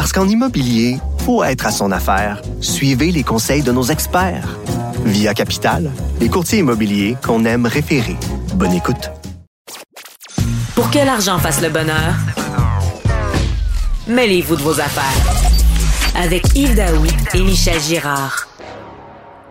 Parce qu'en immobilier, faut être à son affaire. Suivez les conseils de nos experts. Via Capital, les courtiers immobiliers qu'on aime référer. Bonne écoute. Pour que l'argent fasse le bonheur, mêlez-vous de vos affaires. Avec Yves Daou et Michel Girard.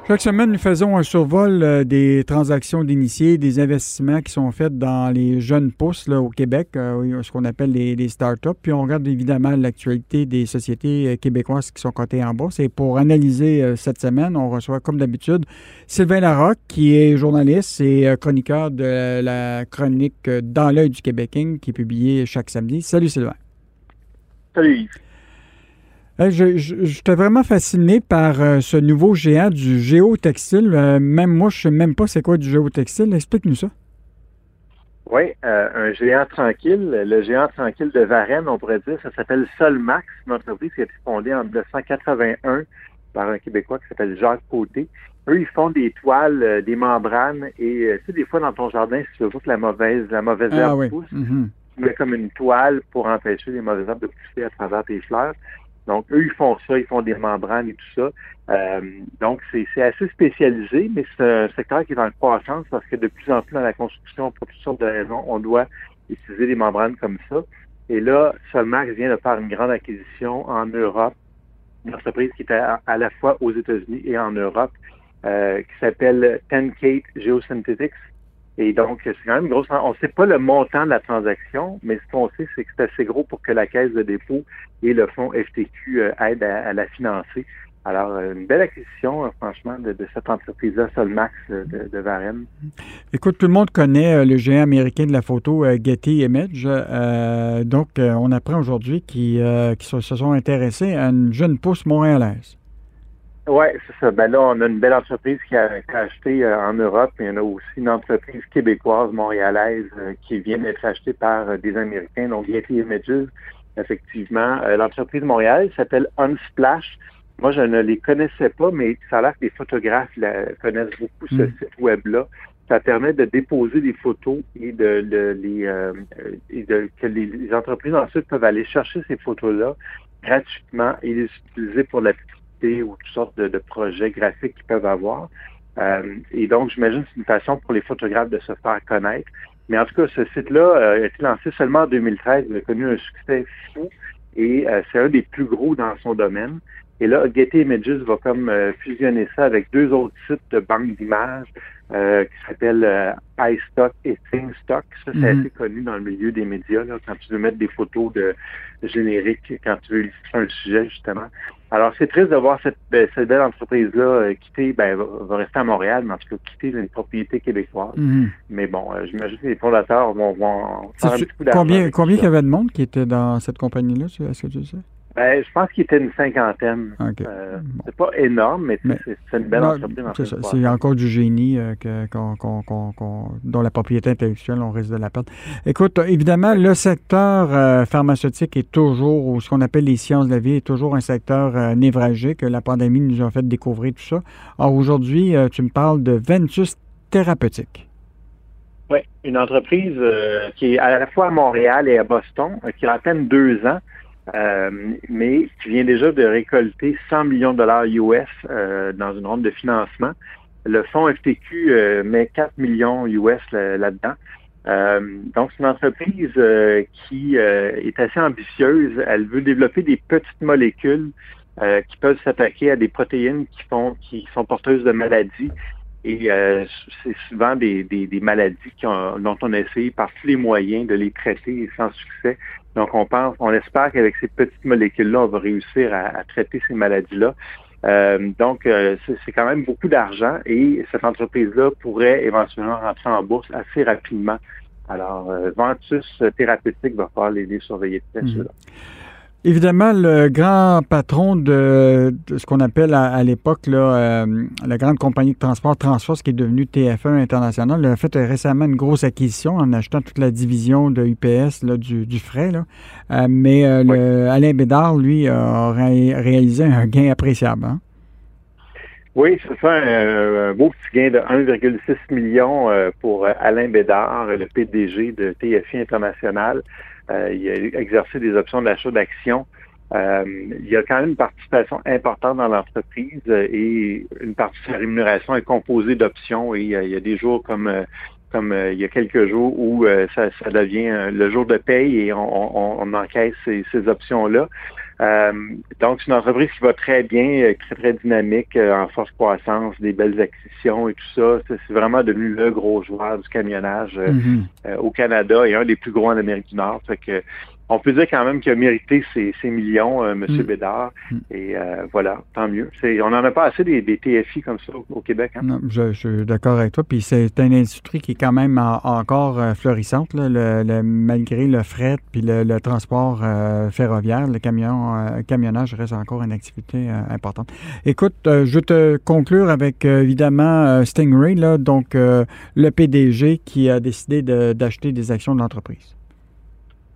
Chaque semaine, nous faisons un survol euh, des transactions d'initiés, des investissements qui sont faits dans les jeunes pousses au Québec, euh, ce qu'on appelle les, les startups. Puis on regarde évidemment l'actualité des sociétés euh, québécoises qui sont cotées en bourse. Et pour analyser cette semaine, on reçoit comme d'habitude Sylvain Larocque, qui est journaliste et chroniqueur de la chronique Dans l'œil du Québécois, qui est publiée chaque samedi. Salut Sylvain. Salut Yves. Je, j'étais vraiment fasciné par euh, ce nouveau géant du géotextile. Euh, même moi, je ne sais même pas c'est quoi du géotextile. Explique-nous ça. Oui, euh, un géant tranquille. Le géant tranquille de Varennes, on pourrait dire, ça s'appelle Solmax, une entreprise qui a été fondée en 1981 par un Québécois qui s'appelle Jacques Côté. Eux, ils font des toiles, des membranes et tu sais, des fois dans ton jardin, si tu veux que la mauvaise, la mauvaise Ah herbe oui. pousse, Mhm. tu mets comme une toile pour empêcher les mauvaises herbes de pousser à travers tes fleurs. Donc, eux, ils font ça, ils font des membranes et tout ça. Euh, donc, c'est assez spécialisé, mais c'est un secteur qui est en croissance parce que de plus en plus dans la construction, pour toutes sortes de raisons, on doit utiliser des membranes comme ça. Et là, Solmax vient de faire une grande acquisition en Europe, une entreprise qui était à, la fois aux États-Unis et en Europe, euh, qui s'appelle Tenkate Geosynthetics. Et donc, c'est quand même grosse. On ne sait pas le montant de la transaction, mais ce qu'on sait, c'est que c'est assez gros pour que la Caisse de dépôt et le fonds FTQ euh, aident à, la financer. Alors, euh, une belle acquisition, euh, franchement, de, cette entreprise-là, Solmax de, de Varennes. Écoute, tout le monde connaît le géant américain de la photo, Getty Image. Donc, on apprend aujourd'hui qu'ils se sont intéressés à une jeune pousse montréalaise. Oui, c'est ça. Ben là, on a une belle entreprise qui a, qui a acheté euh, en Europe, mais on a aussi une entreprise québécoise, montréalaise, euh, qui vient d'être achetée par euh, des Américains, donc Getty Images. Effectivement, Euh, l'entreprise montréalaise s'appelle Unsplash. Moi, je ne les connaissais pas, mais ça a l'air que les photographes la- connaissent beaucoup ce Mm. site web-là. Ça permet de déposer des photos et de, de les euh, et de que les, les entreprises ensuite peuvent aller chercher ces photos-là gratuitement et les utiliser pour la publicité ou toutes sortes de, projets graphiques qu'ils peuvent avoir. Euh, et donc, j'imagine que c'est une façon pour les photographes de se faire connaître. Mais en tout cas, ce site-là euh, a été lancé seulement en 2013. Il a connu un succès fou et euh, c'est un des plus gros dans son domaine. Et là, Getty Images va comme euh, fusionner ça avec deux autres sites de banque d'images euh, qui s'appellent euh, iStock et ThingStock. Ça, c'est Mhm. assez connu dans le milieu des médias, là, quand tu veux mettre des photos de génériques, quand tu veux illustrer un sujet, justement. Alors, c'est triste de voir cette, be- cette belle entreprise-là euh, quitter, ben, va, va rester à Montréal, mais en tout cas, quitter les propriétés québécoises. Mhm. Mais bon, j'imagine que les fondateurs vont, vont faire un Sais-tu petit coup d'argent. combien combien il y avait de monde qui était dans cette compagnie-là? Est-ce que tu sais? Ben, je pense qu'il était une cinquantaine. OK. Euh, c'est pas énorme, mais, c'est une belle Non, entreprise. en c'est encore du génie euh, que- dont la propriété intellectuelle, on risque de la perdre. Écoute, évidemment, le secteur euh, pharmaceutique est toujours, ou ce qu'on appelle les sciences de la vie, est toujours un secteur euh, névralgique. La pandémie nous a fait découvrir tout ça. Or, aujourd'hui, tu me parles de Ventus Thérapeutique. Oui, une entreprise qui est à la fois à Montréal et à Boston, qui a à peine deux ans, euh, mais qui vient déjà de récolter 100 millions de dollars US euh, dans une ronde de financement. Le fonds FTQ euh, met 4 millions US là- là-dedans. Euh, donc, c'est une entreprise euh, qui est assez ambitieuse. Elle veut développer des petites molécules qui peuvent s'attaquer à des protéines qui font qui sont porteuses de maladies. Et c'est souvent des, des, des maladies qui ont- dont on a essayé par tous les moyens de les traiter sans succès. Donc, on pense, on espère qu'avec ces petites molécules-là, on va réussir à, à traiter ces maladies-là. Euh, donc, euh, c'est quand même beaucoup d'argent et cette entreprise-là pourrait éventuellement rentrer en bourse assez rapidement. Alors, euh, Ventus Thérapeutique va falloir les, les surveiller de près, Mhm. Évidemment, le grand patron de, ce qu'on appelle à, l'époque la grande compagnie de transport Transforce, qui est devenue TF1 International, a fait récemment une grosse acquisition en achetant toute la division de UPS du, du, frais. mais Alain Bédard, lui, a réalisé un gain appréciable. Hein? Oui, c'est ça, un, beau petit gain de 1,6 million euh, pour Alain Bédard, le PDG de TFI International. Euh, il a exercé des options d'achat d'actions. Euh, il y a quand même une participation importante dans l'entreprise et une partie de sa rémunération est composée d'options et il y a des jours comme comme il y a quelques jours où ça, devient le jour de paye et on, encaisse ces options-là. Euh, donc, c'est une entreprise qui va très bien, euh, très, très dynamique, euh, en force croissance, des belles acquisitions et tout ça. C'est vraiment devenu le gros joueur du camionnage mm-hmm. au Canada et un des plus gros en Amérique du Nord. Fait que on peut dire quand même qu'il a mérité ses, millions, euh, M. Mm. Bédard. Mm. Et euh, voilà, tant mieux. on n'en a pas assez des, TFI comme ça au, Québec. Hein? Non, je, suis d'accord avec toi. Puis c'est une industrie qui est quand même encore euh, florissante, le, malgré le fret puis le, transport ferroviaire. Le camion, camionnage reste encore une activité importante. Écoute, je vais te conclure avec évidemment Stingray, là, donc le PDG qui a décidé d'acheter des actions de l'entreprise.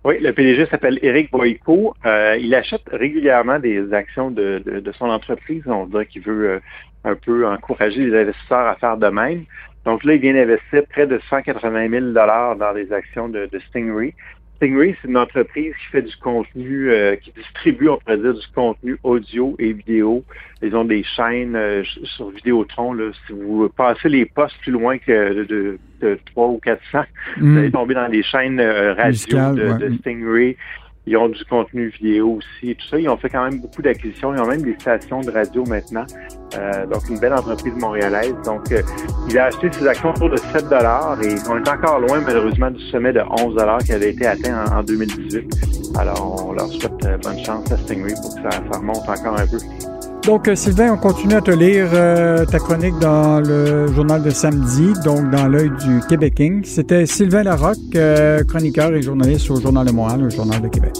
Oui, le PDG s'appelle Eric Boyko. Euh, il achète régulièrement des actions de, son entreprise. On dirait qu'il veut euh, un peu encourager les investisseurs à faire de même. Donc là, il vient d'investir près de 180 000 dans des actions de, de Stingray. Stingray, c'est une entreprise qui fait du contenu, euh, qui distribue, on pourrait dire, du contenu audio et vidéo. Ils ont des chaînes euh, sur Vidéotron. Là, si vous passez les postes plus loin que de, de, 3 ou 400, vous mm. allez tomber dans les chaînes euh, radio de, de, Stingray. Ils ont du contenu vidéo aussi tout ça. Ils ont fait quand même beaucoup d'acquisitions. Ils ont même des stations de radio maintenant. Euh, donc, une belle entreprise montréalaise. Donc, euh, il a acheté ses actions autour de 7 et on est encore loin, malheureusement, du sommet de 11 qui avait été atteint en, 2018. Alors, on leur souhaite euh, bonne chance à Stingray pour que ça, ça remonte encore un peu. Donc, Sylvain, on continue à te lire ta chronique dans le journal de samedi, donc dans l'œil du Québec C'était Sylvain Larocque, chroniqueur et journaliste au Journal de Montréal, le Journal de Québec.